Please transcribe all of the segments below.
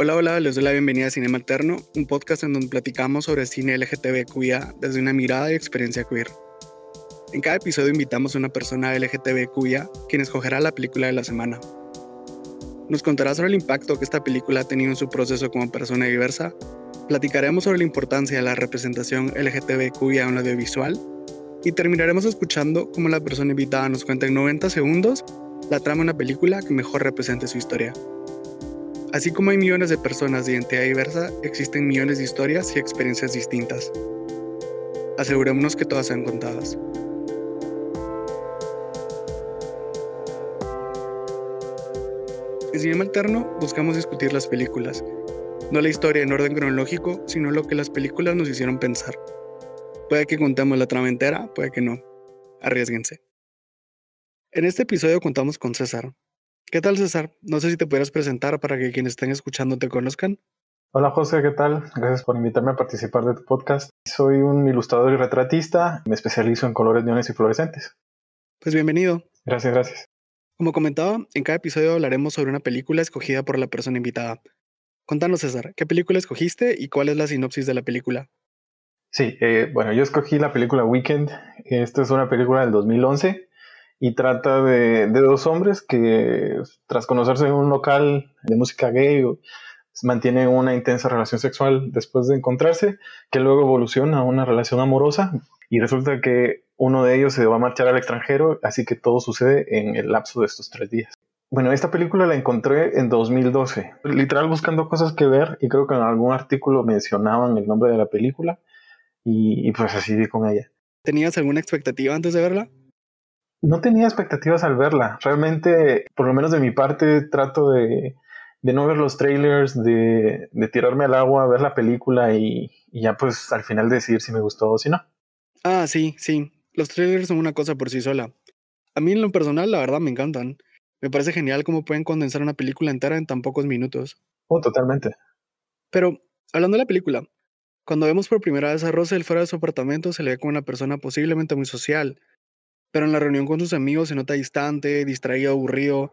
Hola, hola, les doy la bienvenida a Cinema Alterno, un podcast en donde platicamos sobre cine LGTBQIA desde una mirada y experiencia queer. En cada episodio invitamos a una persona LGTBQIA quien escogerá la película de la semana. Nos contará sobre el impacto que esta película ha tenido en su proceso como persona diversa, platicaremos sobre la importancia de la representación LGTBQIA en el audiovisual y terminaremos escuchando cómo la persona invitada nos cuenta en 90 segundos la trama de una película que mejor represente su historia. Así como hay millones de personas de identidad diversa, existen millones de historias y experiencias distintas. Asegurémonos que todas sean contadas. En Cinema Alterno buscamos discutir las películas, no la historia en orden cronológico, sino lo que las películas nos hicieron pensar. Puede que contemos la trama entera, puede que no. Arriesguense. En este episodio contamos con César, ¿Qué tal, César? No sé si te pudieras presentar para que quienes estén escuchando te conozcan. Hola José, ¿qué tal? Gracias por invitarme a participar de tu podcast. Soy un ilustrador y retratista, me especializo en colores neones y fluorescentes. Pues bienvenido. Gracias, gracias. Como comentaba, en cada episodio hablaremos sobre una película escogida por la persona invitada. Contanos, César, ¿qué película escogiste y cuál es la sinopsis de la película? Sí, eh, bueno, yo escogí la película Weekend. Esta es una película del 2011 y trata de, dos hombres que tras conocerse en un local de música gay mantienen una intensa relación sexual después de encontrarse, que luego evoluciona a una relación amorosa y resulta que uno de ellos se va a marchar al extranjero, así que todo sucede en el lapso de estos tres días. Bueno, esta película la encontré en 2012, literal buscando cosas que ver y creo que en algún artículo mencionaban el nombre de la película y, y pues así di con ella. ¿Tenías alguna expectativa antes de verla? No tenía expectativas al verla. Realmente, por lo menos de mi parte, trato de, no ver los trailers, de, tirarme al agua, ver la película y, ya pues al final decidir si me gustó o si no. Ah, sí, sí. Los trailers son una cosa por sí sola. A mí en lo personal, la verdad, me encantan. Me parece genial cómo pueden condensar una película entera en tan pocos minutos. Oh, totalmente. Pero, hablando de la película, cuando vemos por primera vez a Russell fuera de su apartamento, se le ve como una persona posiblemente muy social, pero en la reunión con sus amigos se nota distante, distraído, aburrido.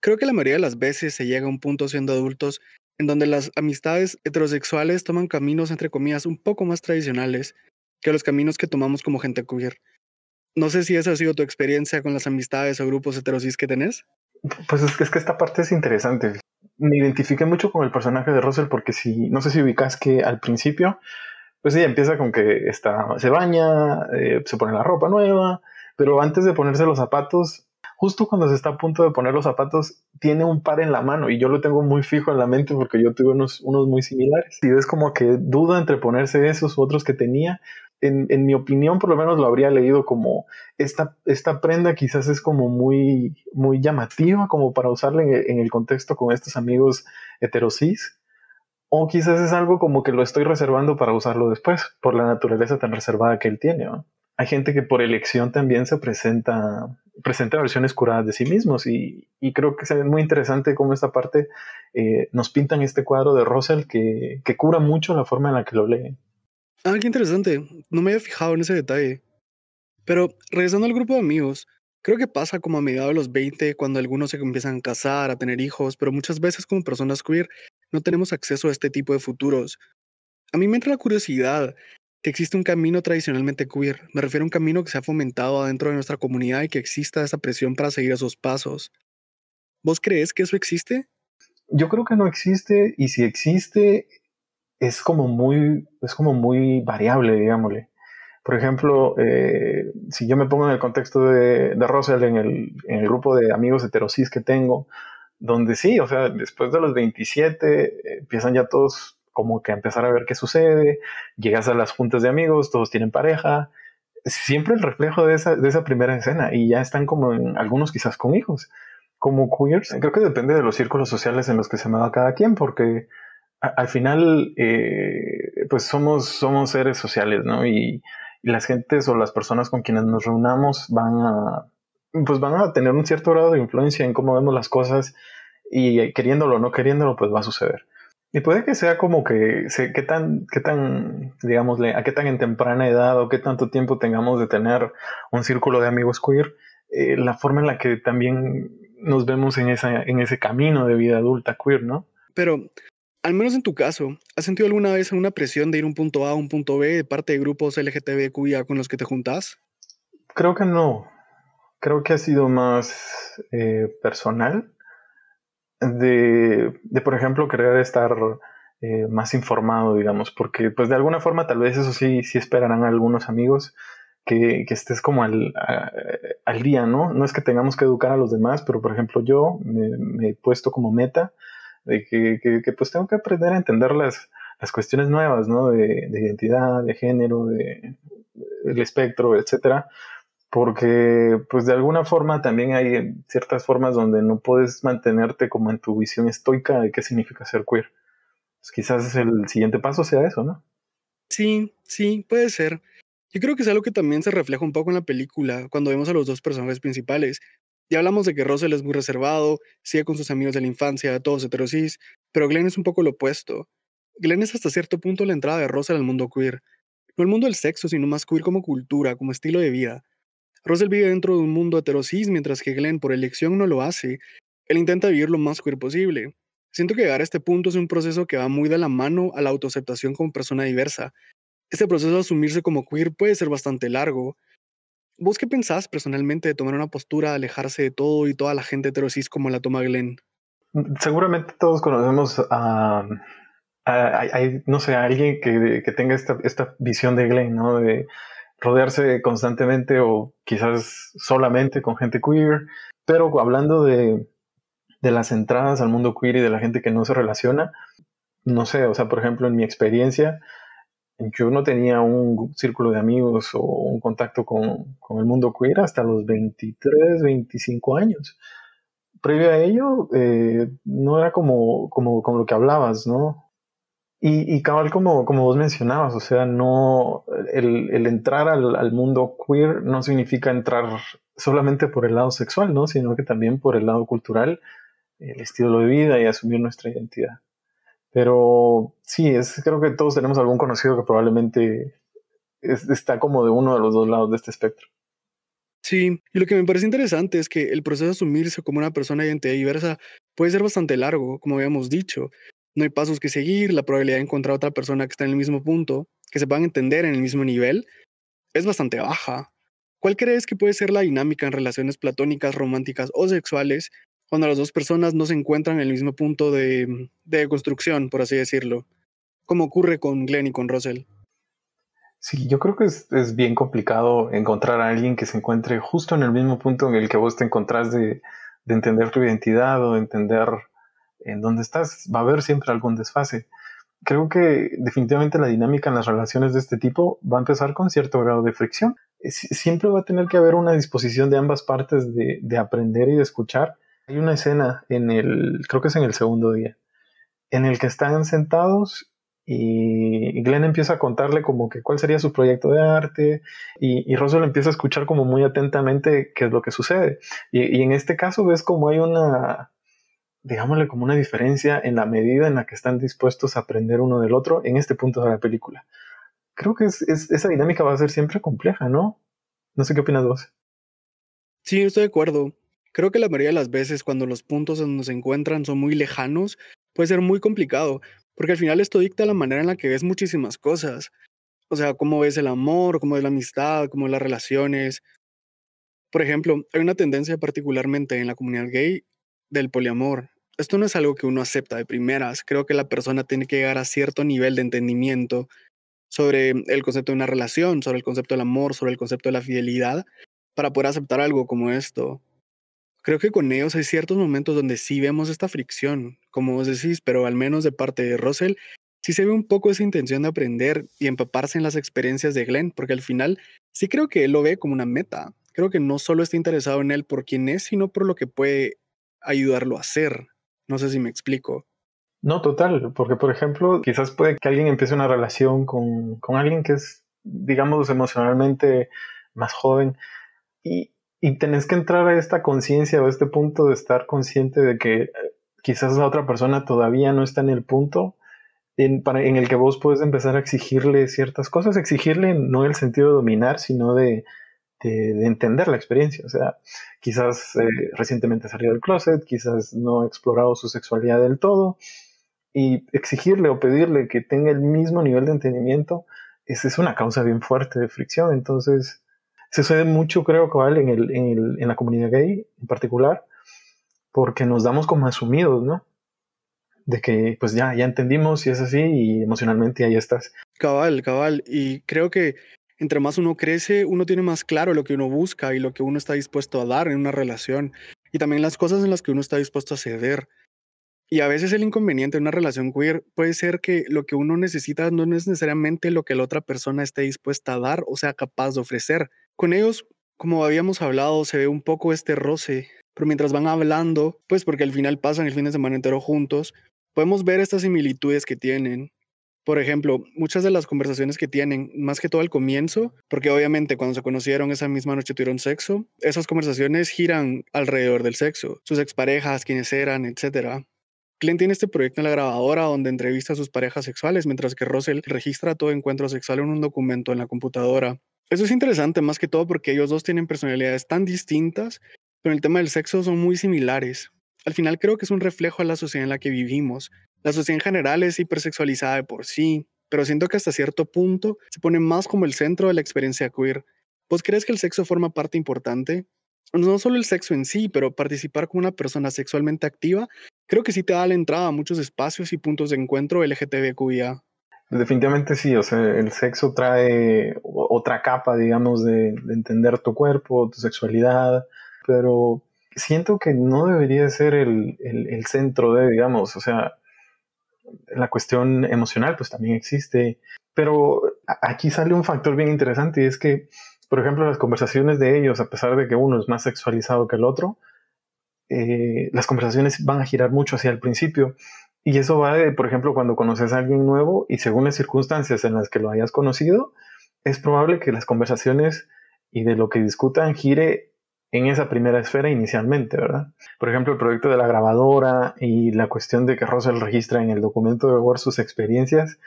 Creo que la mayoría de las veces se llega a un punto siendo adultos en donde las amistades heterosexuales toman caminos, entre comillas, un poco más tradicionales que los caminos que tomamos como gente queer. No sé si esa ha sido tu experiencia con las amistades o grupos heterosis que tenés. Pues es que, es que esta parte es interesante. Me identifiqué mucho con el personaje de Russell porque si, no sé si ubicas que al principio, pues ella empieza con que está, se baña, eh, se pone la ropa nueva, pero antes de ponerse los zapatos, justo cuando se está a punto de poner los zapatos, tiene un par en la mano y yo lo tengo muy fijo en la mente porque yo tuve unos, unos muy similares. Y es como que duda entre ponerse esos u otros que tenía. En, en, mi opinión, por lo menos lo habría leído como esta, esta prenda quizás es como muy, muy llamativa como para usarla en, el contexto con estos amigos heterosis. O quizás es algo como que lo estoy reservando para usarlo después, por la naturaleza tan reservada que él tiene. Hay gente que por elección también se presenta, presenta versiones curadas de sí mismos y, creo que es muy interesante cómo esta parte eh, nos pintan este cuadro de Russell que, que cura mucho la forma en la que lo lee. Ah, qué interesante. No me había fijado en ese detalle. Pero regresando al grupo de amigos, creo que pasa como a mediados de los 20 cuando algunos se empiezan a casar, a tener hijos, pero muchas veces como personas queer no tenemos acceso a este tipo de futuros. A mí me entra la curiosidad que existe un camino tradicionalmente queer. Me refiero a un camino que se ha fomentado adentro de nuestra comunidad y que exista esa presión para seguir esos pasos. ¿Vos crees que eso existe? Yo creo que no existe y si existe es como muy, es como muy variable, digámosle. Por ejemplo, eh, si yo me pongo en el contexto de, de Russell, en el, en el, grupo de amigos heterosis que tengo, donde sí, o sea, después de los 27 eh, empiezan ya todos como que empezar a ver qué sucede, llegas a las juntas de amigos, todos tienen pareja, siempre el reflejo de esa, de esa primera escena y ya están como en, algunos quizás con hijos, como queers. Creo que depende de los círculos sociales en los que se mueva cada quien, porque al final eh, pues somos, somos seres sociales, ¿no? Y, las gentes o las personas con quienes nos reunamos van a, pues van a tener un cierto grado de influencia en cómo vemos las cosas y queriéndolo o no queriéndolo, pues va a suceder. Y puede que sea como que, qué tan, qué tan, digámosle, a qué tan en temprana edad o qué tanto tiempo tengamos de tener un círculo de amigos queer, eh, la forma en la que también nos vemos en, esa, en ese camino de vida adulta queer, ¿no? Pero Al menos en tu caso, ¿has sentido alguna vez alguna presión de ir un punto A a un punto B de parte de grupos LGTBQIA con los que te juntas? Creo que no. Creo que ha sido más eh, personal de, por ejemplo, querer estar eh, más informado, digamos, porque pues de alguna forma tal vez eso sí, sí esperarán algunos amigos que, estés como al, al, día, ¿no? No es que tengamos que educar a los demás, pero por ejemplo yo me, he puesto como meta de que, pues tengo que aprender a entender las, las cuestiones nuevas, ¿no? De, identidad, de género, de, el espectro, etcétera, porque pues de alguna forma también hay ciertas formas donde no puedes mantenerte como en tu visión estoica de qué significa ser queer. Pues quizás el siguiente paso sea eso, ¿no? Sí, sí, puede ser. Yo creo que es algo que también se refleja un poco en la película cuando vemos a los dos personajes principales. Ya hablamos de que Russell es muy reservado, sigue con sus amigos de la infancia, todos heterosis, pero Glenn es un poco lo opuesto. Glenn es hasta cierto punto la entrada de Russell al mundo queer. No el mundo del sexo, sino más queer como cultura, como estilo de vida. Russell vive dentro de un mundo heterosis, mientras que Glenn, por elección, no lo hace. Él intenta vivir lo más queer posible. Siento que llegar a este punto es un proceso que va muy de la mano a la autoaceptación como persona diversa, este proceso de asumirse como queer puede ser bastante largo. ¿Vos qué pensás personalmente de tomar una postura, alejarse de todo y toda la gente heterosis como la toma Glenn? Mm, seguramente todos conocemos a, no sé, a alguien que, tenga esta, esta, visión de Glenn, ¿no? Rodearse constantemente o quizás solamente con gente queer. Pero hablando de, de las entradas al mundo queer y de la gente que no se relaciona, no sé, o sea, por ejemplo, en mi experiencia, yo no tenía un círculo de amigos o un contacto con, el mundo queer hasta los 23, 25 años. Previo a ello, eh, no era como, como, como, lo que hablabas, ¿no? Y, y cabal, como, como vos mencionabas, o sea, no, el, entrar al, al, mundo queer no significa entrar solamente por el lado sexual, ¿no? Sino que también por el lado cultural, el estilo de vida y asumir nuestra identidad. Pero sí, es, creo que todos tenemos algún conocido que probablemente está como de uno de los dos lados de este espectro. Sí, y lo que me parece interesante es que el proceso de asumirse como una persona de identidad diversa puede ser bastante largo, como habíamos dicho. No hay pasos que seguir, la probabilidad de encontrar a otra persona que está en el mismo punto, que se puedan entender en el mismo nivel, es bastante baja. ¿Cuál crees que puede ser la dinámica en relaciones platónicas, románticas o sexuales cuando las dos personas no se encuentran en el mismo punto de, de construcción, por así decirlo, como ocurre con Glenn y con Russell. Sí, yo creo que es, es, bien complicado encontrar a alguien que se encuentre justo en el mismo punto en el que vos te encontrás de, de entender tu identidad o de entender en dónde estás. Va a haber siempre algún desfase. Creo que definitivamente la dinámica en las relaciones de este tipo va a empezar con cierto grado de fricción. Siempre va a tener que haber una disposición de ambas partes de, de aprender y de escuchar hay una escena en el, creo que es en el segundo día, en el que están sentados y Glenn empieza a contarle como que cuál sería su proyecto de arte y, y empieza a escuchar como muy atentamente qué es lo que sucede. Y, en este caso ves como hay una, digámosle como una diferencia en la medida en la que están dispuestos a aprender uno del otro en este punto de la película. Creo que es, esa dinámica va a ser siempre compleja, ¿no? No sé qué opinas vos. Sí, estoy de acuerdo. Creo que la mayoría de las veces cuando los puntos donde se encuentran son muy lejanos, puede ser muy complicado, porque al final esto dicta la manera en la que ves muchísimas cosas. O sea, cómo ves el amor, cómo ves la amistad, cómo ves las relaciones. Por ejemplo, hay una tendencia particularmente en la comunidad gay del poliamor. Esto no es algo que uno acepta de primeras. Creo que la persona tiene que llegar a cierto nivel de entendimiento sobre el concepto de una relación, sobre el concepto del amor, sobre el concepto de la fidelidad, para poder aceptar algo como esto. Creo que con ellos hay ciertos momentos donde sí vemos esta fricción, como vos decís, pero al menos de parte de Russell, sí se ve un poco esa intención de aprender y empaparse en las experiencias de Glenn, porque al final sí creo que él lo ve como una meta. Creo que no solo está interesado en él por quién es, sino por lo que puede ayudarlo a hacer. No sé si me explico. No, total, porque por ejemplo, quizás puede que alguien empiece una relación con, con alguien que es, digamos, emocionalmente más joven y, y tenés que entrar a esta conciencia o a este punto de estar consciente de que eh, quizás la otra persona todavía no está en el punto en, en el que vos puedes empezar a exigirle ciertas cosas, exigirle no en el sentido de dominar, sino de, de, entender la experiencia. O sea, quizás eh, recientemente salió del closet, quizás no ha explorado su sexualidad del todo, y exigirle o pedirle que tenga el mismo nivel de entendimiento, esa es una causa bien fuerte de fricción. Entonces, se sucede mucho, creo, cabal, en, el, en, el, en la comunidad gay en particular, porque nos damos como asumidos, ¿no? De que, pues ya, ya entendimos y es así y emocionalmente ahí estás. Cabal, cabal. Y creo que entre más uno crece, uno tiene más claro lo que uno busca y lo que uno está dispuesto a dar en una relación. Y también las cosas en las que uno está dispuesto a ceder. Y a veces el inconveniente en una relación queer puede ser que lo que uno necesita no es necesariamente lo que la otra persona esté dispuesta a dar o sea capaz de ofrecer. Con ellos, como habíamos hablado, se ve un poco este roce, pero mientras van hablando, pues porque al final pasan el fin de semana entero juntos, podemos ver estas similitudes que tienen. Por ejemplo, muchas de las conversaciones que tienen, más que todo al comienzo, porque obviamente cuando se conocieron esa misma noche tuvieron sexo, esas conversaciones giran alrededor del sexo, sus exparejas, quiénes eran, etc. Glenn tiene este proyecto en la grabadora donde entrevista a sus parejas sexuales, mientras que Russell registra todo encuentro sexual en un documento en la computadora. Eso es interesante más que todo porque ellos dos tienen personalidades tan distintas, pero en el tema del sexo son muy similares. Al final creo que es un reflejo de la sociedad en la que vivimos. La sociedad en general es hipersexualizada de por sí, pero siento que hasta cierto punto se pone más como el centro de la experiencia queer. ¿Vos crees que el sexo forma parte importante? No solo el sexo en sí, pero participar con una persona sexualmente activa creo que sí te da la entrada a muchos espacios y puntos de encuentro LGTBQIA. Definitivamente sí, o sea, el sexo trae otra capa, digamos, de, entender tu cuerpo, tu sexualidad, pero siento que no debería ser el, el, centro de, digamos, o sea, la cuestión emocional pues también existe, pero aquí sale un factor bien interesante y es que, por ejemplo, las conversaciones de ellos, a pesar de que uno es más sexualizado que el otro, eh, las conversaciones van a girar mucho hacia el principio. Y eso va de, por ejemplo, cuando conoces a alguien nuevo y según las circunstancias en las que lo hayas conocido, es probable que las conversaciones y de lo que discutan gire en esa primera esfera inicialmente, ¿verdad? Por ejemplo, el proyecto de la grabadora y la cuestión de que Russell registra en el documento de Word sus experiencias,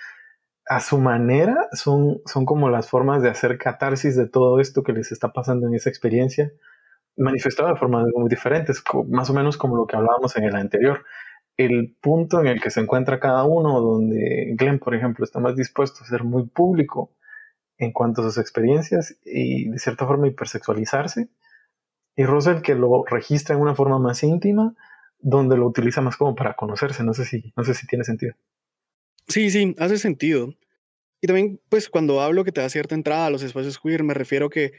a su manera son, son como las formas de hacer catarsis de todo esto que les está pasando en esa experiencia manifestado de formas muy diferentes, más o menos como lo que hablábamos en el anterior. El punto en el que se encuentra cada uno, donde Glenn, por ejemplo, está más dispuesto a ser muy público en cuanto a sus experiencias y de cierta forma hipersexualizarse, y Russell que lo registra en una forma más íntima, donde lo utiliza más como para conocerse. No sé si, no sé si tiene sentido. Sí, sí, hace sentido. Y también, pues, cuando hablo que te da cierta entrada a los espacios queer, me refiero que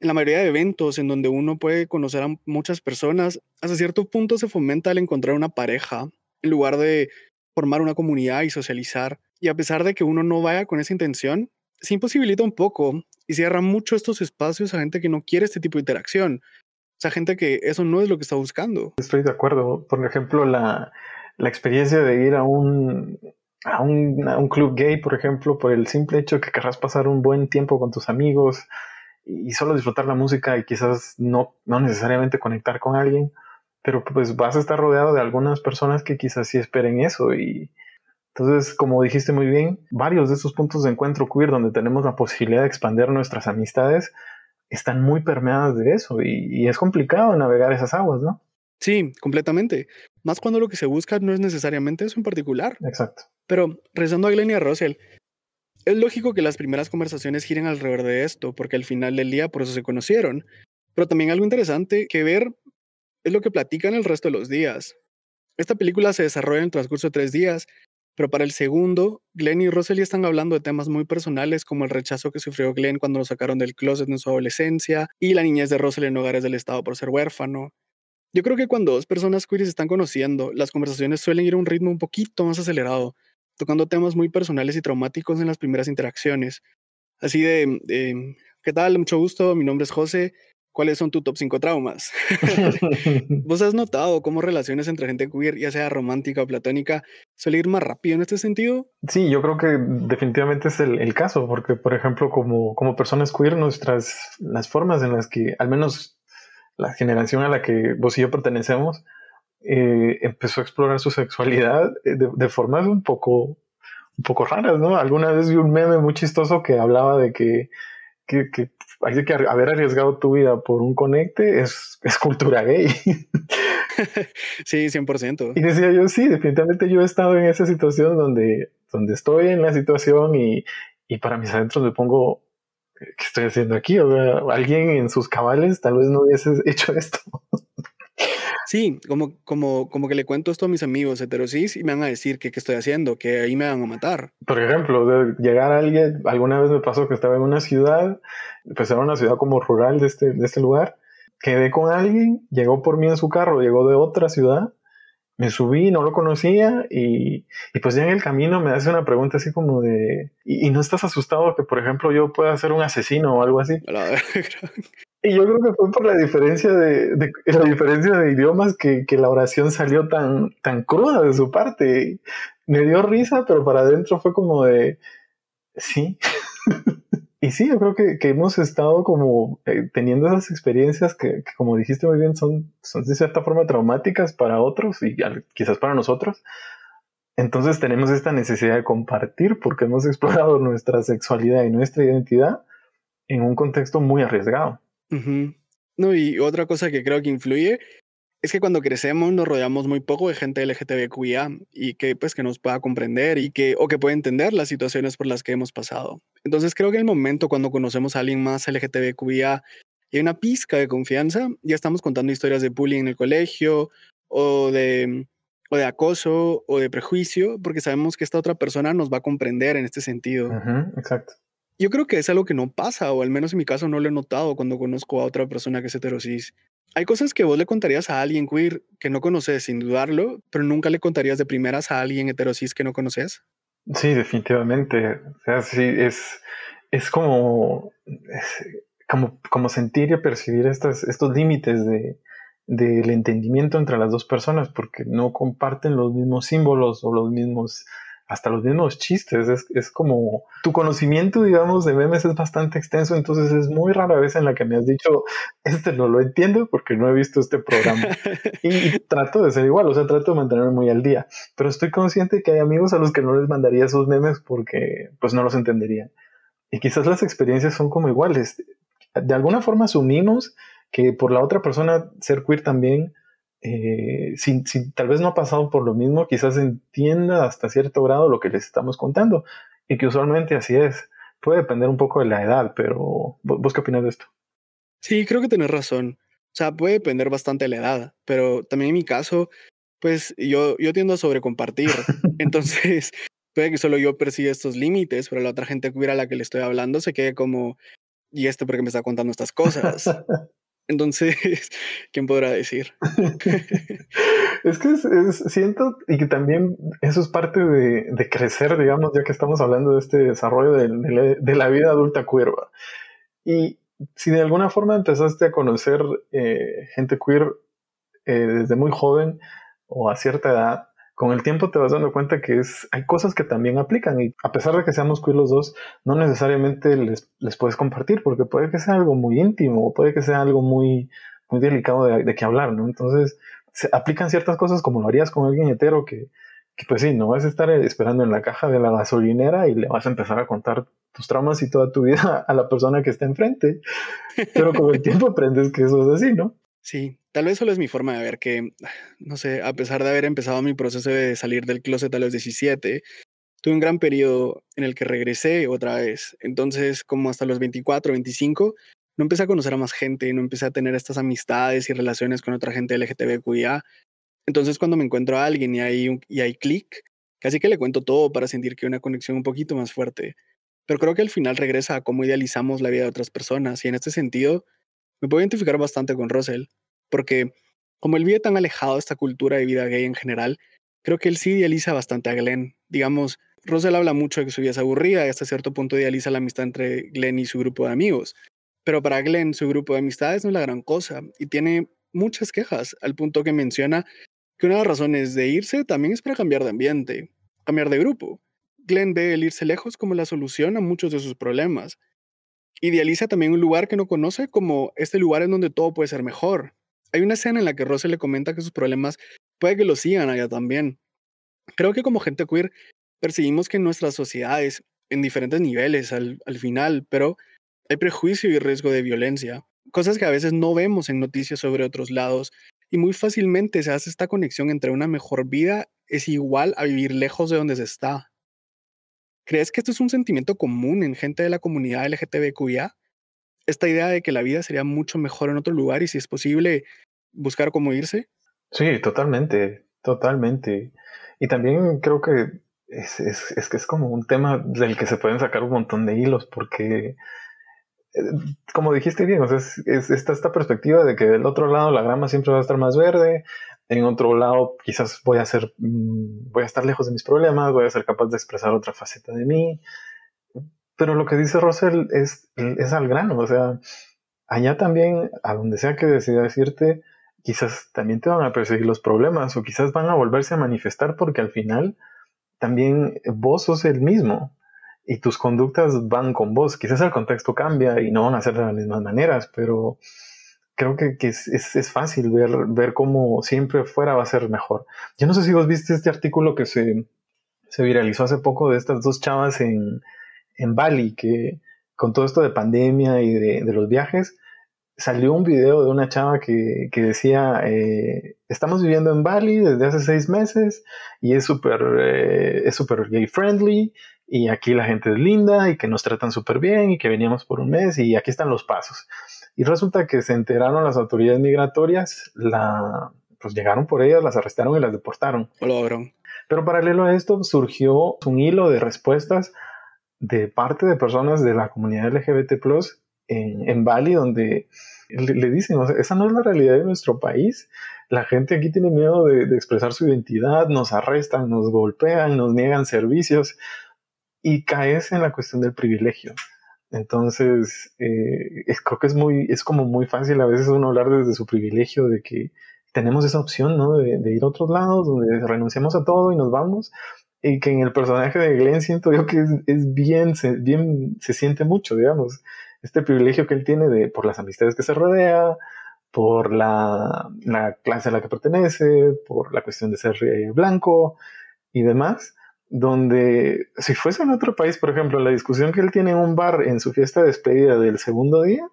en la mayoría de eventos en donde uno puede conocer a muchas personas, hasta cierto punto se fomenta el encontrar una pareja en lugar de formar una comunidad y socializar. Y a pesar de que uno no vaya con esa intención, se imposibilita un poco y cierra mucho estos espacios a gente que no quiere este tipo de interacción. O sea, gente que eso no es lo que está buscando. Estoy de acuerdo. Por ejemplo, la, la experiencia de ir a un, a un, a un club gay, por ejemplo, por el simple hecho que querrás pasar un buen tiempo con tus amigos, y solo disfrutar la música y quizás no, no necesariamente conectar con alguien, pero pues vas a estar rodeado de algunas personas que quizás sí esperen eso y entonces, como dijiste muy bien, varios de esos puntos de encuentro queer donde tenemos la posibilidad de expandir nuestras amistades están muy permeadas de eso y, y es complicado navegar esas aguas, ¿no? Sí, completamente. Más cuando lo que se busca no es necesariamente eso en particular. Exacto. Pero rezando a Glenn y a Russell, es lógico que las primeras conversaciones giren alrededor de esto, porque al final del día por eso se conocieron. Pero también algo interesante que ver es lo que platican el resto de los días. Esta película se desarrolla en el transcurso de tres días, pero para el segundo, Glenn y Rosalie están hablando de temas muy personales como el rechazo que sufrió Glenn cuando lo sacaron del closet en su adolescencia y la niñez de Rosalie en hogares del Estado por ser huérfano. Yo creo que cuando dos personas queer se están conociendo, las conversaciones suelen ir a un ritmo un poquito más acelerado, tocando temas muy personales y traumáticos en las primeras interacciones. Así de, ¿qué tal? Mucho gusto, mi nombre es José. ¿Cuáles son tus top 5 traumas? ¿Vos has notado cómo relaciones entre gente queer, ya sea romántica o platónica, suele ir más rápido en este sentido? Sí, yo creo que definitivamente es el, caso, porque, por ejemplo, como, como personas queer, nuestras, las formas en las que, al menos la generación a la que vos y yo pertenecemos, eh, empezó a explorar su sexualidad eh, de, formas un poco, un poco raras, ¿no? Alguna vez vi un meme muy chistoso que hablaba de que, que, que hay que haber arriesgado tu vida por un conecte es, es cultura gay. sí, 100%. Y decía yo, sí, definitivamente yo he estado en esa situación donde, donde estoy en la situación y, y para mis adentros me pongo, ¿qué estoy haciendo aquí? O alguien en sus cabales tal vez no hubiese hecho esto. Sí, como, como, como que le cuento esto a mis amigos heterosis y me van a decir que qué estoy haciendo, que ahí me van a matar. Por ejemplo, de llegar a alguien, alguna vez me pasó que estaba en una ciudad, pues era una ciudad como rural de este, de este lugar, quedé con alguien, llegó por mí en su carro, llegó de otra ciudad, me subí, no lo conocía y, y pues ya en el camino me hace una pregunta así como de, ¿y, no estás asustado que por ejemplo yo pueda ser un asesino o algo así? Y yo creo que fue por la diferencia de, la diferencia de idiomas que, que, la oración salió tan, tan cruda de su parte. Me dio risa, pero para adentro fue como de sí. y sí, yo creo que, que hemos estado como eh, teniendo esas experiencias que, que, como dijiste muy bien, son, son de cierta forma traumáticas para otros y quizás para nosotros. Entonces tenemos esta necesidad de compartir porque hemos explorado nuestra sexualidad y nuestra identidad en un contexto muy arriesgado. No, y otra cosa que creo que influye es que cuando crecemos nos rodeamos muy poco de gente LGTBQIA y que pues que nos pueda comprender y que o que pueda entender las situaciones por las que hemos pasado. Entonces creo que el momento cuando conocemos a alguien más LGTBQIA y una pizca de confianza, ya estamos contando historias de bullying en el colegio o de o de acoso o de prejuicio, porque sabemos que esta otra persona nos va a comprender en este sentido. exacto. Yo creo que es algo que no pasa, o al menos en mi caso no lo he notado cuando conozco a otra persona que es heterosis. Hay cosas que vos le contarías a alguien queer que no conoces sin dudarlo, pero nunca le contarías de primeras a alguien heterosis que no conoces. Sí, definitivamente. O sea, sí, es, es como, como, como sentir y percibir estos, estos límites de, del entendimiento entre las dos personas, porque no comparten los mismos símbolos o los mismos hasta los mismos chistes. Es, es, como tu conocimiento, digamos, de memes es bastante extenso, entonces es muy rara vez en la que me has dicho, este no lo entiendo porque no he visto este programa. y, trato de ser igual, o sea, trato de mantenerme muy al día, pero estoy consciente que hay amigos a los que no les mandaría esos memes porque pues no los entenderían. Y quizás las experiencias son como iguales. De alguna forma asumimos que por la otra persona ser queer también eh, si, tal vez no ha pasado por lo mismo, quizás entienda hasta cierto grado lo que les estamos contando. Y que usualmente así es. Puede depender un poco de la edad, pero ¿vos qué opinas de esto? Sí, creo que tenés razón. O sea, puede depender bastante de la edad, pero también en mi caso, pues yo, yo tiendo a sobrecompartir. Entonces, puede que solo yo persiga estos límites, pero la otra gente que hubiera a la que le estoy hablando se quede como, ¿y este por qué me está contando estas cosas? Entonces, ¿quién podrá decir? es que siento y que también eso es parte de, crecer, digamos, ya que estamos hablando de este desarrollo de, la vida adulta queer. Y si de alguna forma empezaste a conocer eh, gente queer eh, desde muy joven o a cierta edad, con el tiempo te vas dando cuenta que es, hay cosas que también aplican y a pesar de que seamos queer los dos, no necesariamente les, les puedes compartir porque puede que sea algo muy íntimo o puede que sea algo muy, muy delicado de, de que hablar, ¿no? Entonces, se aplican ciertas cosas como lo harías con alguien hetero que, que pues sí, no vas a estar esperando en la caja de la gasolinera y le vas a empezar a contar tus traumas y toda tu vida a la persona que está enfrente, pero con el tiempo aprendes que eso es así, ¿no? Sí, tal vez solo es mi forma de ver que, no sé, a pesar de haber empezado mi proceso de salir del closet a los 17, tuve un gran periodo en el que regresé otra vez. Entonces, como hasta los 24, 25, no empecé a conocer a más gente, no empecé a tener estas amistades y relaciones con otra gente LGTBQIA. Entonces, cuando me encuentro a alguien y hay, hay clic, casi que le cuento todo para sentir que hay una conexión un poquito más fuerte. Pero creo que al final regresa a cómo idealizamos la vida de otras personas. Y en este sentido, me puedo identificar bastante con Russell, porque como él vive tan alejado de esta cultura de vida gay en general, creo que él sí idealiza bastante a Glenn. Digamos, Russell habla mucho de que su vida es aburrida y hasta cierto punto idealiza la amistad entre Glenn y su grupo de amigos. Pero para Glenn, su grupo de amistades no es la gran cosa y tiene muchas quejas, al punto que menciona que una de las razones de irse también es para cambiar de ambiente, cambiar de grupo. Glenn ve el irse lejos como la solución a muchos de sus problemas idealiza también un lugar que no conoce como este lugar en donde todo puede ser mejor. Hay una escena en la que Rose le comenta que sus problemas puede que lo sigan allá también. Creo que como gente queer percibimos que en nuestras sociedades, en diferentes niveles al, al final, pero hay prejuicio y riesgo de violencia, cosas que a veces no vemos en noticias sobre otros lados y muy fácilmente se hace esta conexión entre una mejor vida es igual a vivir lejos de donde se está. ¿Crees que esto es un sentimiento común en gente de la comunidad LGTBQIA? Esta idea de que la vida sería mucho mejor en otro lugar y si es posible buscar cómo irse. Sí, totalmente, totalmente. Y también creo que es, que es como un tema del que se pueden sacar un montón de hilos, porque, eh, como dijiste bien, es, está esta perspectiva de que del otro lado la grama siempre va a estar más verde, en otro lado quizás voy a ser, mm, voy a estar lejos de mis problemas, voy a ser capaz de expresar otra faceta de mí. Pero lo que dice Russell es, al grano, o sea, allá también, a donde sea que decida decirte, quizás también te van a perseguir los problemas o quizás van a volverse a manifestar porque al final también vos sos el mismo y tus conductas van con vos. Quizás el contexto cambia y no van a ser de las mismas maneras, pero creo que, es, fácil ver, cómo siempre fuera va a ser mejor. Yo no sé si vos viste este artículo que se, viralizó hace poco de estas dos chavas en, Bali, que con todo esto de pandemia y de, los viajes, salió un video de una chava que, decía, eh, estamos viviendo en Bali desde hace seis meses y es súper eh, es super gay friendly y aquí la gente es linda y que nos tratan súper bien y que veníamos por un mes y aquí están los pasos. Y resulta que se enteraron las autoridades migratorias, la, pues llegaron por ellas, las arrestaron y las deportaron. Lo Pero paralelo a esto surgió un hilo de respuestas de parte de personas de la comunidad LGBT en, en Bali, donde le, dicen, esa no es la realidad de nuestro país. La gente aquí tiene miedo de, de expresar su identidad, nos arrestan, nos golpean, nos niegan servicios y caes en la cuestión del privilegio. Entonces, eh, creo que es muy, es como muy fácil a veces uno hablar desde su privilegio de que tenemos esa opción, ¿no? De, ir a otros lados, donde renunciamos a todo y nos vamos. Y que en el personaje de Glenn siento yo que es, bien, se, bien, se siente mucho, digamos, este privilegio que él tiene de, por las amistades que se rodea, por la, la clase a la que pertenece, por la cuestión de ser eh, blanco y demás donde si fuese en otro país, por ejemplo, la discusión que él tiene en un bar en su fiesta de despedida del segundo día,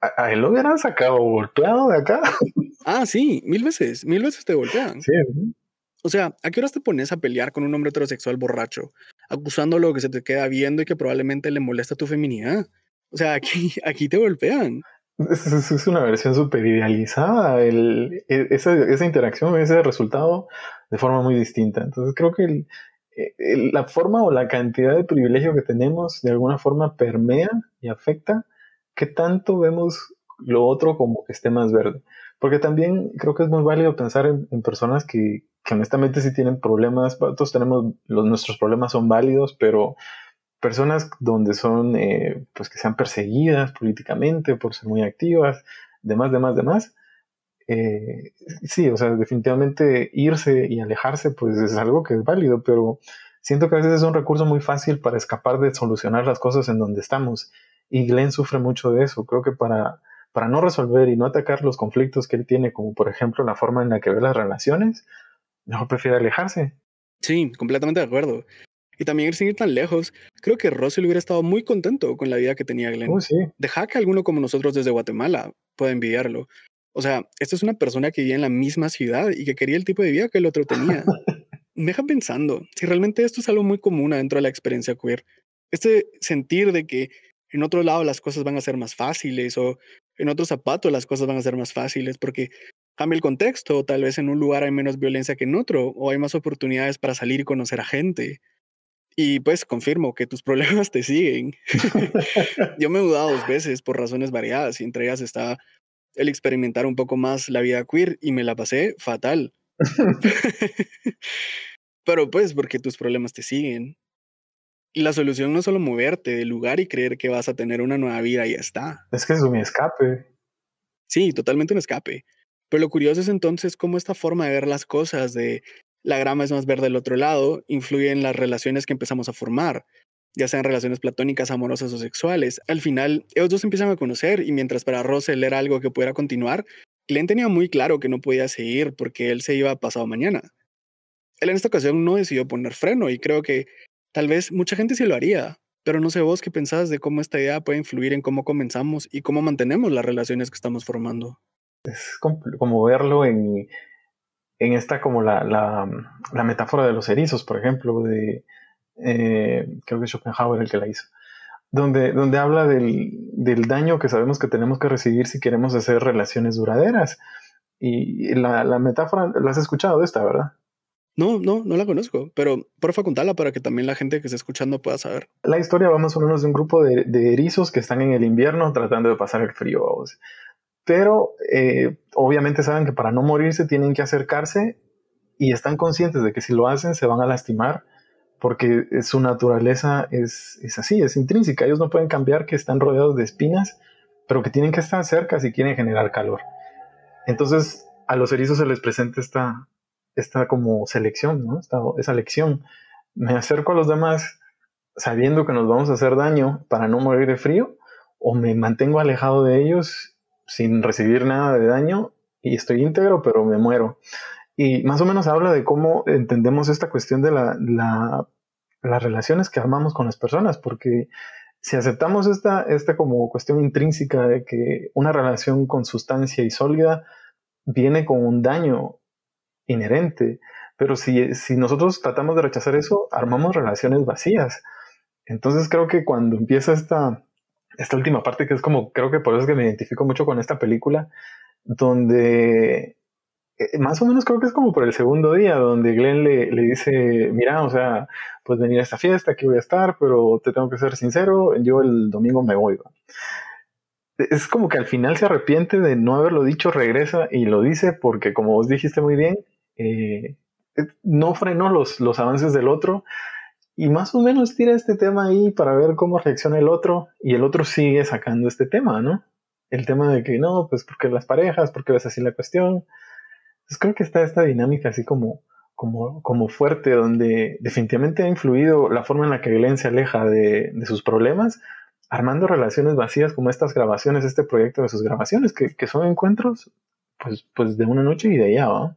a, él lo hubieran sacado golpeado de acá. Ah, sí, mil veces, mil veces te golpean. Sí. O sea, ¿a qué horas te pones a pelear con un hombre heterosexual borracho, acusándolo que se te queda viendo y que probablemente le molesta tu feminidad? O sea, aquí, aquí te golpean. Es, una versión súper idealizada. E, esa, esa, interacción, ese resultado de forma muy distinta. Entonces creo que la forma o la cantidad de privilegio que tenemos de alguna forma permea y afecta qué tanto vemos lo otro como que esté más verde. Porque también creo que es muy válido pensar en, personas que, que, honestamente sí tienen problemas. Todos tenemos, los, nuestros problemas son válidos, pero personas donde son, eh, pues que sean perseguidas políticamente por ser muy activas, demás, demás, demás. Eh, sí, o sea, definitivamente irse y alejarse, pues es algo que es válido, pero siento que a veces es un recurso muy fácil para escapar de solucionar las cosas en donde estamos. Y Glenn sufre mucho de eso. Creo que para, para no resolver y no atacar los conflictos que él tiene, como por ejemplo la forma en la que ve las relaciones, mejor prefiere alejarse. Sí, completamente de acuerdo. Y también sin ir tan lejos, creo que Russell hubiera estado muy contento con la vida que tenía Glenn. Oh, sí. Deja que alguno como nosotros desde Guatemala pueda envidiarlo. O sea, esta es una persona que vivía en la misma ciudad y que quería el tipo de vida que el otro tenía. Me deja pensando si realmente esto es algo muy común dentro de la experiencia queer. Este sentir de que en otro lado las cosas van a ser más fáciles o en otro zapato las cosas van a ser más fáciles porque cambia el contexto, o tal vez en un lugar hay menos violencia que en otro, o hay más oportunidades para salir y conocer a gente. Y pues confirmo que tus problemas te siguen. Yo me he mudado dos veces por razones variadas y entre ellas está el experimentar un poco más la vida queer y me la pasé fatal. Pero pues porque tus problemas te siguen. Y la solución no es solo moverte del lugar y creer que vas a tener una nueva vida y ya está. Es que es un escape. Sí, totalmente un escape. Pero lo curioso es entonces cómo esta forma de ver las cosas, de la grama es más verde del otro lado, influye en las relaciones que empezamos a formar, ya sean relaciones platónicas, amorosas o sexuales. Al final, ellos dos empiezan a conocer y mientras para Russell era algo que pudiera continuar, Glenn tenía muy claro que no podía seguir porque él se iba pasado mañana. Él en esta ocasión no decidió poner freno y creo que tal vez mucha gente sí lo haría, pero no sé vos qué pensás de cómo esta idea puede influir en cómo comenzamos y cómo mantenemos las relaciones que estamos formando. Es como verlo en, en esta como la, la, metáfora de los erizos, por ejemplo, de eh, creo que Schopenhauer el que la hizo, donde, donde habla del, del, daño que sabemos que tenemos que recibir si queremos hacer relaciones duraderas. Y la, la metáfora, la has escuchado de esta, ¿verdad? No, no, no la conozco, pero porfa contarla para que también la gente que está escuchando pueda saber. La historia va más o menos de un grupo de, de erizos que están en el invierno tratando de pasar el frío. Pero eh, obviamente saben que para no morirse tienen que acercarse y están conscientes de que si lo hacen se van a lastimar porque su naturaleza es, es así, es intrínseca. Ellos no pueden cambiar que están rodeados de espinas, pero que tienen que estar cerca si quieren generar calor. Entonces a los erizos se les presenta esta, esta como selección, ¿no? esa lección. Me acerco a los demás sabiendo que nos vamos a hacer daño para no morir de frío o me mantengo alejado de ellos sin recibir nada de daño y estoy íntegro, pero me muero. Y más o menos habla de cómo entendemos esta cuestión de la, las relaciones que armamos con las personas, porque si aceptamos esta, esta como cuestión intrínseca de que una relación con sustancia y sólida viene con un daño inherente, pero si, si nosotros tratamos de rechazar eso, armamos relaciones vacías. Entonces creo que cuando empieza esta, esta última parte que es como, creo que por eso es que me identifico mucho con esta película, donde eh, más o menos creo que es como por el segundo día, donde Glenn le, le, dice, mira, o sea, pues venir a esta fiesta, aquí voy a estar, pero te tengo que ser sincero, yo el domingo me voy. Es como que al final se arrepiente de no haberlo dicho, regresa y lo dice porque como vos dijiste muy bien, eh, no frenó los, los avances del otro, y más o menos tira este tema ahí para ver cómo reacciona el otro y el otro sigue sacando este tema, ¿no? El tema de que no, pues porque las parejas, porque ves así la cuestión. Pues creo que está esta dinámica así como, como, como fuerte, donde definitivamente ha influido la forma en la que Glenn se aleja de, sus problemas, armando relaciones vacías como estas grabaciones, este proyecto de sus grabaciones, que, son encuentros pues, pues de una noche y de allá, ¿va?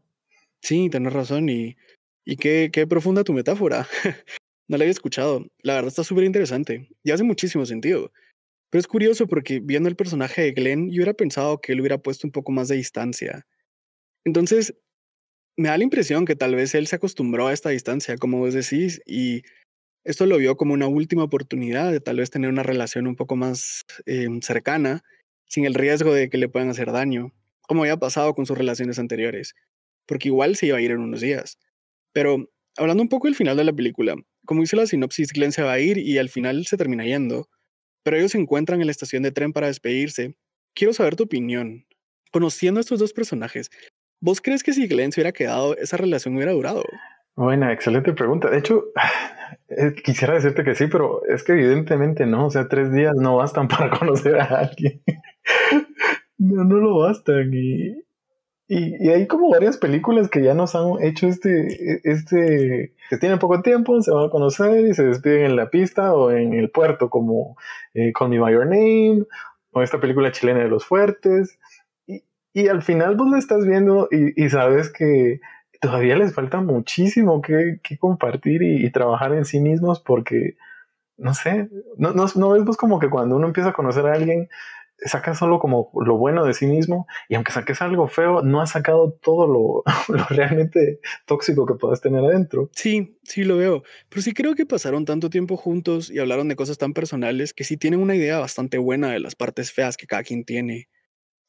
Sí, tienes razón y, y qué, qué profunda tu metáfora. No la había escuchado. La verdad está súper interesante y hace muchísimo sentido. Pero es curioso porque viendo el personaje de Glenn, yo hubiera pensado que él hubiera puesto un poco más de distancia. Entonces, me da la impresión que tal vez él se acostumbró a esta distancia, como vos decís, y esto lo vio como una última oportunidad de tal vez tener una relación un poco más em, cercana, sin el riesgo de que le puedan hacer daño, como había pasado con sus relaciones anteriores, porque igual se iba a ir en unos días. Pero hablando un poco del final de la película, como dice la sinopsis, Glenn se va a ir y al final se termina yendo, pero ellos se encuentran en la estación de tren para despedirse. Quiero saber tu opinión. Conociendo a estos dos personajes, ¿vos crees que si Glenn se hubiera quedado, esa relación hubiera durado? Buena, excelente pregunta. De hecho, eh, quisiera decirte que sí, pero es que evidentemente no. O sea, tres días no bastan para conocer a alguien. no, no lo bastan. Y, y, hay como varias películas que ya nos han hecho este, este, que tienen poco tiempo, se van a conocer y se despiden en la pista o en el puerto, como eh, Call Me By Your Name, o esta película chilena de los fuertes. Y, y al final vos la estás viendo y, y, sabes que todavía les falta muchísimo que, que compartir y, y, trabajar en sí mismos porque, no sé, no, no, no vos como que cuando uno empieza a conocer a alguien, sacas solo como lo bueno de sí mismo y aunque saques algo feo, no has sacado todo lo, realmente tóxico que puedas tener adentro. Sí, sí lo veo, pero sí creo que pasaron tanto tiempo juntos y hablaron de cosas tan personales que sí tienen una idea bastante buena de las partes feas que cada quien tiene.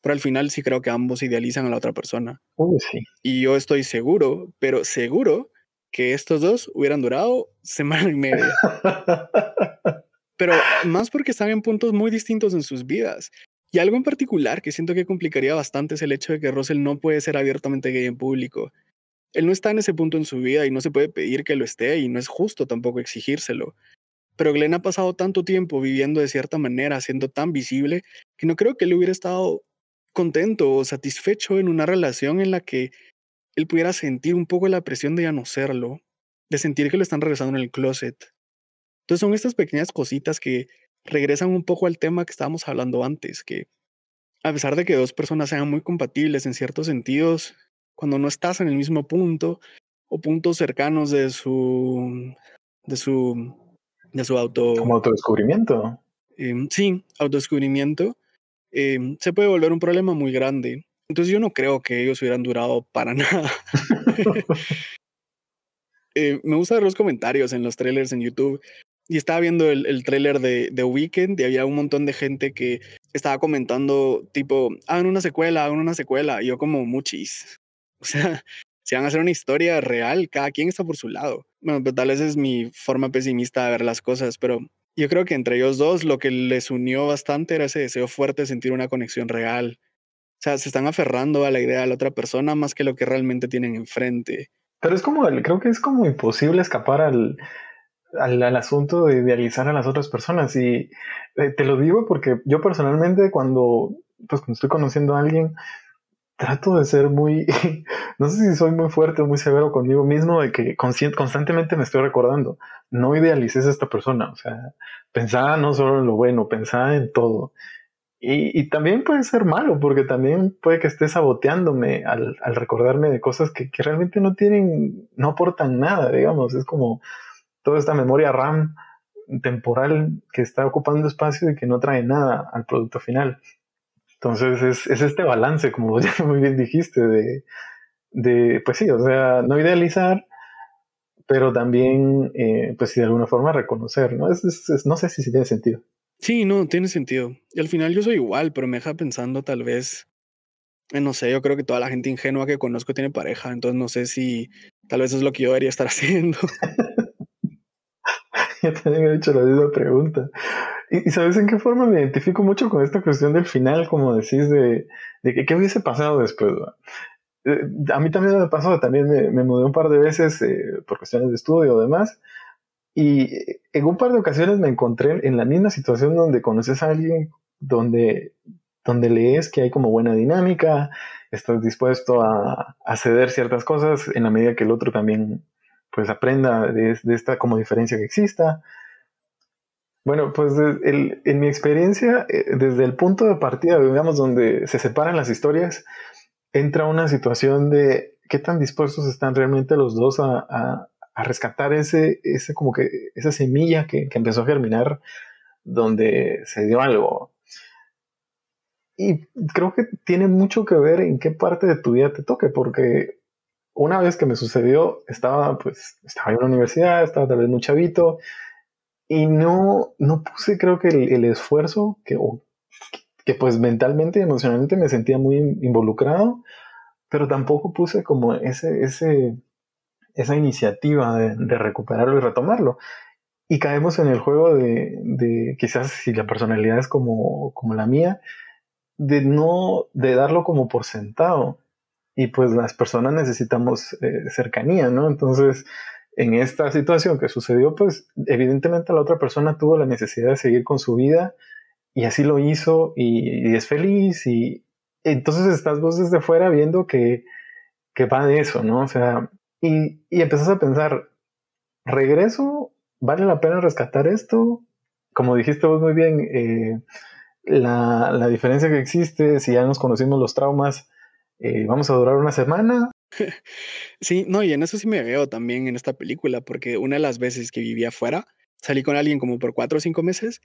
Pero al final sí creo que ambos idealizan a la otra persona. Sí. Y yo estoy seguro, pero seguro que estos dos hubieran durado semana y media. pero más porque están en puntos muy distintos en sus vidas. Y algo en particular que siento que complicaría bastante es el hecho de que Russell no puede ser abiertamente gay en público. Él no está en ese punto en su vida y no se puede pedir que lo esté y no es justo tampoco exigírselo. Pero Glenn ha pasado tanto tiempo viviendo de cierta manera, siendo tan visible, que no creo que él hubiera estado contento o satisfecho en una relación en la que él pudiera sentir un poco la presión de ya no serlo, de sentir que lo están regresando en el closet. Entonces son estas pequeñas cositas que regresan un poco al tema que estábamos hablando antes, que a pesar de que dos personas sean muy compatibles en ciertos sentidos, cuando no estás en el mismo punto o puntos cercanos de su de su de su auto como autodescubrimiento eh, sí autodescubrimiento eh, se puede volver un problema muy grande Entonces yo no creo que ellos hubieran durado para nada. Eh, me gusta ver los comentarios en los trailers en YouTube. Y estaba viendo el, el trailer de The Weeknd y había un montón de gente que estaba comentando tipo, hagan una secuela, hagan una secuela. Y yo como muchis. O sea, si van a hacer una historia real, cada quien está por su lado. Bueno, pues tal vez es mi forma pesimista de ver las cosas, pero yo creo que entre ellos dos lo que les unió bastante era ese deseo fuerte de sentir una conexión real. O sea, se están aferrando a la idea de la otra persona más que lo que realmente tienen enfrente. Pero es como, creo que es como imposible escapar al, al, asunto de idealizar a las otras personas. Y eh, te lo digo porque yo personalmente cuando, pues, cuando estoy conociendo a alguien, trato de ser muy, no sé si soy muy fuerte o muy severo conmigo mismo, de que constantemente me estoy recordando, no idealices a esta persona, o sea, pensaba no solo en lo bueno, pensaba en todo. Y, también puede ser malo, porque también puede que esté saboteándome al, recordarme de cosas que, que, realmente no tienen, no aportan nada, digamos, es como toda esta memoria RAM temporal que está ocupando espacio y que no trae nada al producto final. Entonces es, es este balance, como ya muy bien dijiste, de, de, pues sí, o sea, no idealizar, pero también, eh, pues de alguna forma reconocer, ¿no? Es, no sé si, tiene sentido. Sí, no, tiene sentido. Y al final yo soy igual, pero me deja pensando tal vez, no sé, yo creo que toda la gente ingenua que conozco tiene pareja, entonces no sé si tal vez es lo que yo debería estar haciendo. Yo también he hecho la misma pregunta. Y, sabes en qué forma me identifico mucho con esta cuestión del final, como decís, de, de que qué hubiese pasado después. Eh, a mí también me pasó, también me, me mudé un par de veces eh, por cuestiones de estudio o demás. Y en un par de ocasiones me encontré en la misma situación donde conoces a alguien, donde, donde lees que hay como buena dinámica, estás dispuesto a, a ceder ciertas cosas en la medida que el otro también pues aprenda de, esta como diferencia que exista. Bueno, pues en mi experiencia, eh, desde el punto de partida, digamos, donde se separan las historias, entra una situación de qué tan dispuestos están realmente los dos a, rescatar ese, ese, como que, esa semilla que, empezó a germinar donde se dio algo. Y creo que tiene mucho que ver en qué parte de tu vida te toque, porque una vez que me sucedió, estaba, pues, estaba en la universidad, estaba tal vez muy chavito, y no, no puse creo que el, esfuerzo que, que pues mentalmente y emocionalmente me sentía muy involucrado, pero tampoco puse como ese, ese, esa iniciativa de, recuperarlo y retomarlo. Y caemos en el juego de, de, quizás si la personalidad es como, como la mía, de no, de darlo como por sentado. Y pues las personas necesitamos eh, cercanía, ¿no? Entonces, en esta situación que sucedió, pues evidentemente la otra persona tuvo la necesidad de seguir con su vida y así lo hizo y, es feliz y entonces estás vos desde fuera viendo que, que va de eso, ¿no? O sea, y, y empezás a pensar, ¿regreso? ¿Vale la pena rescatar esto? Como dijiste vos muy bien, eh, la, la, diferencia que existe, si ya nos conocimos los traumas, eh, vamos a durar una semana Sí, no, y en eso sí me veo también en esta película, porque una de las veces que vivía afuera, salí con alguien como por cuatro o cinco meses,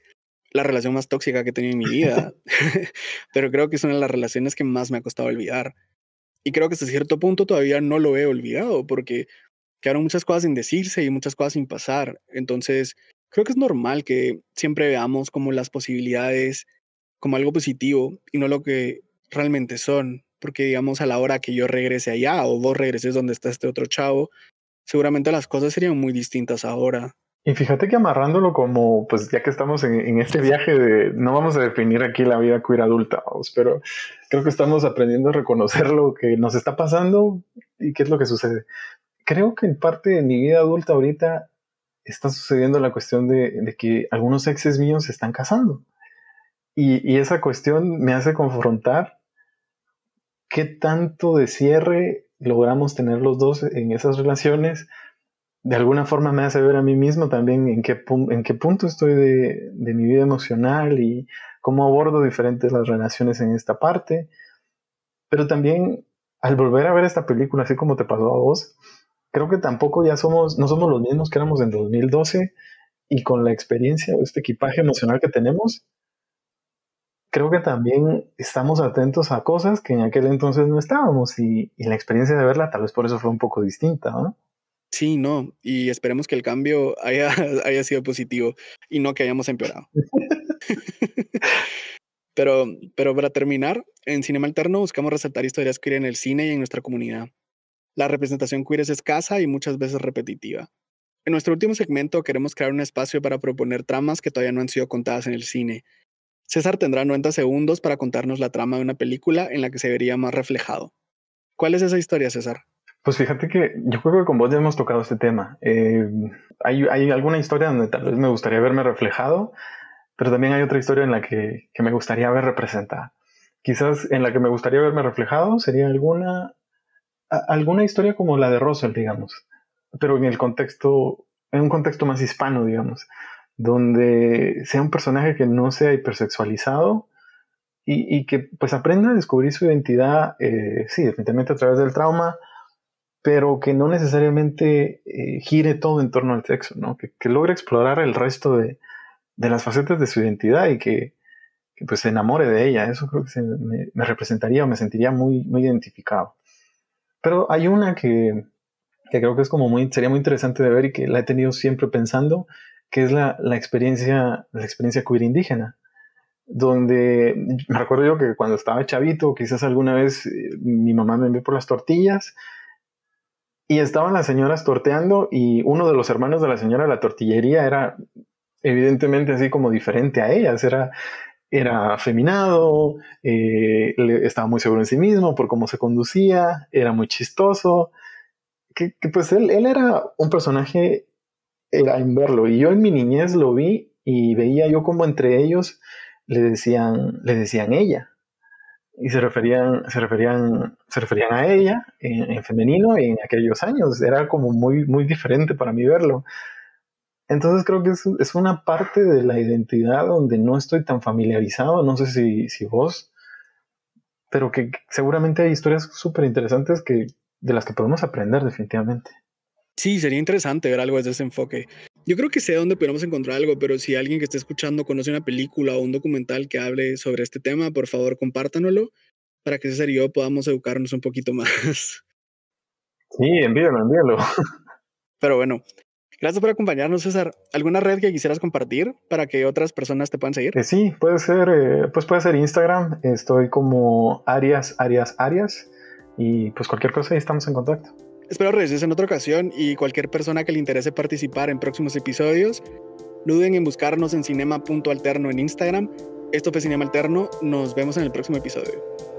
la relación más tóxica que he tenido en mi vida, pero creo que es una de las relaciones que más me ha costado olvidar. Y creo que hasta cierto punto todavía no lo he olvidado, porque quedaron muchas cosas sin decirse y muchas cosas sin pasar. Entonces, creo que es normal que siempre veamos como las posibilidades como algo positivo y no lo que realmente son porque digamos a la hora que yo regrese allá o vos regreses donde está este otro chavo, seguramente las cosas serían muy distintas ahora. Y fíjate que amarrándolo como, pues ya que estamos en, este viaje de, no vamos a definir aquí la vida queer adulta, pero creo que estamos aprendiendo a reconocer lo que nos está pasando y qué es lo que sucede. Creo que en parte de mi vida adulta ahorita está sucediendo la cuestión de, que algunos exes míos se están casando. Y, y, esa cuestión me hace confrontar qué tanto de cierre logramos tener los dos en esas relaciones. De alguna forma me hace ver a mí mismo también en qué, en qué punto estoy de, mi vida emocional y cómo abordo diferentes las relaciones en esta parte. Pero también al volver a ver esta película, así como te pasó a vos, creo que tampoco ya somos, no somos los mismos que éramos en 2012 y con la experiencia o este equipaje emocional que tenemos, creo que también estamos atentos a cosas que en aquel entonces no estábamos y, la experiencia de verla tal vez por eso fue un poco distinta, ¿no? Sí, no, y esperemos que el cambio haya, haya sido positivo y no que hayamos empeorado. pero, pero para terminar, en Cinema Alterno buscamos resaltar historias queer en el cine y en nuestra comunidad. La representación queer es escasa y muchas veces repetitiva. En nuestro último segmento queremos crear un espacio para proponer tramas que todavía no han sido contadas en el cine. César tendrá 90 segundos para contarnos la trama de una película en la que se vería más reflejado. ¿Cuál es esa historia, César? Pues fíjate que yo creo que con vos ya hemos tocado este tema. Eh, hay, alguna historia donde tal vez me gustaría verme reflejado, pero también hay otra historia en la que, me gustaría ver representada. Quizás en la que me gustaría verme reflejado sería alguna, alguna historia como la de Russell, digamos, pero en el contexto, en un contexto más hispano, digamos, donde sea un personaje que no sea hipersexualizado y, que pues aprenda a descubrir su identidad, eh, sí, definitivamente a través del trauma, pero que no necesariamente eh, gire todo en torno al sexo, ¿no? Que, logre explorar el resto de, las facetas de su identidad y que, pues se enamore de ella. Eso creo que me, representaría o me sentiría muy, muy identificado. Pero hay una que, creo que es como muy, sería muy interesante de ver y que la he tenido siempre pensando, que es la, experiencia, la experiencia queer indígena donde me recuerdo yo que cuando estaba chavito, quizás alguna vez eh, mi mamá me envió por las tortillas y estaban las señoras torteando y uno de los hermanos de la señora de la tortillería era evidentemente así como diferente a ellas, era, era afeminado, eh, estaba muy seguro en sí mismo por cómo se conducía, era muy chistoso, que, pues él, él, era un personaje, era en verlo, y yo en mi niñez lo vi y veía yo como entre ellos le decían, le decían ella y se referían, se referían, se referían a ella en, femenino en aquellos años. Era como muy, muy diferente para mí verlo. Entonces creo que es, es, una parte de la identidad donde no estoy tan familiarizado, no sé si, si vos, pero que seguramente hay historias súper interesantes que, de las que podemos aprender definitivamente. Sí, sería interesante ver algo desde ese enfoque. Yo creo que sé dónde podemos encontrar algo, pero si alguien que esté escuchando conoce una película o un documental que hable sobre este tema, por favor compártanoslo para que César y yo podamos educarnos un poquito más. Sí, envíalo, envíalo. Pero bueno, gracias por acompañarnos, César. ¿Alguna red que quisieras compartir para que otras personas te puedan seguir? Eh, sí, puede ser, eh, pues puede ser Instagram. Estoy como Arias, Arias, Arias. Y pues cualquier cosa ahí estamos en contacto. Espero regreses en otra ocasión y cualquier persona que le interese participar en próximos episodios, no duden en buscarnos en cinema.alterno en Instagram. Esto fue Cinema Alterno, nos vemos en el próximo episodio.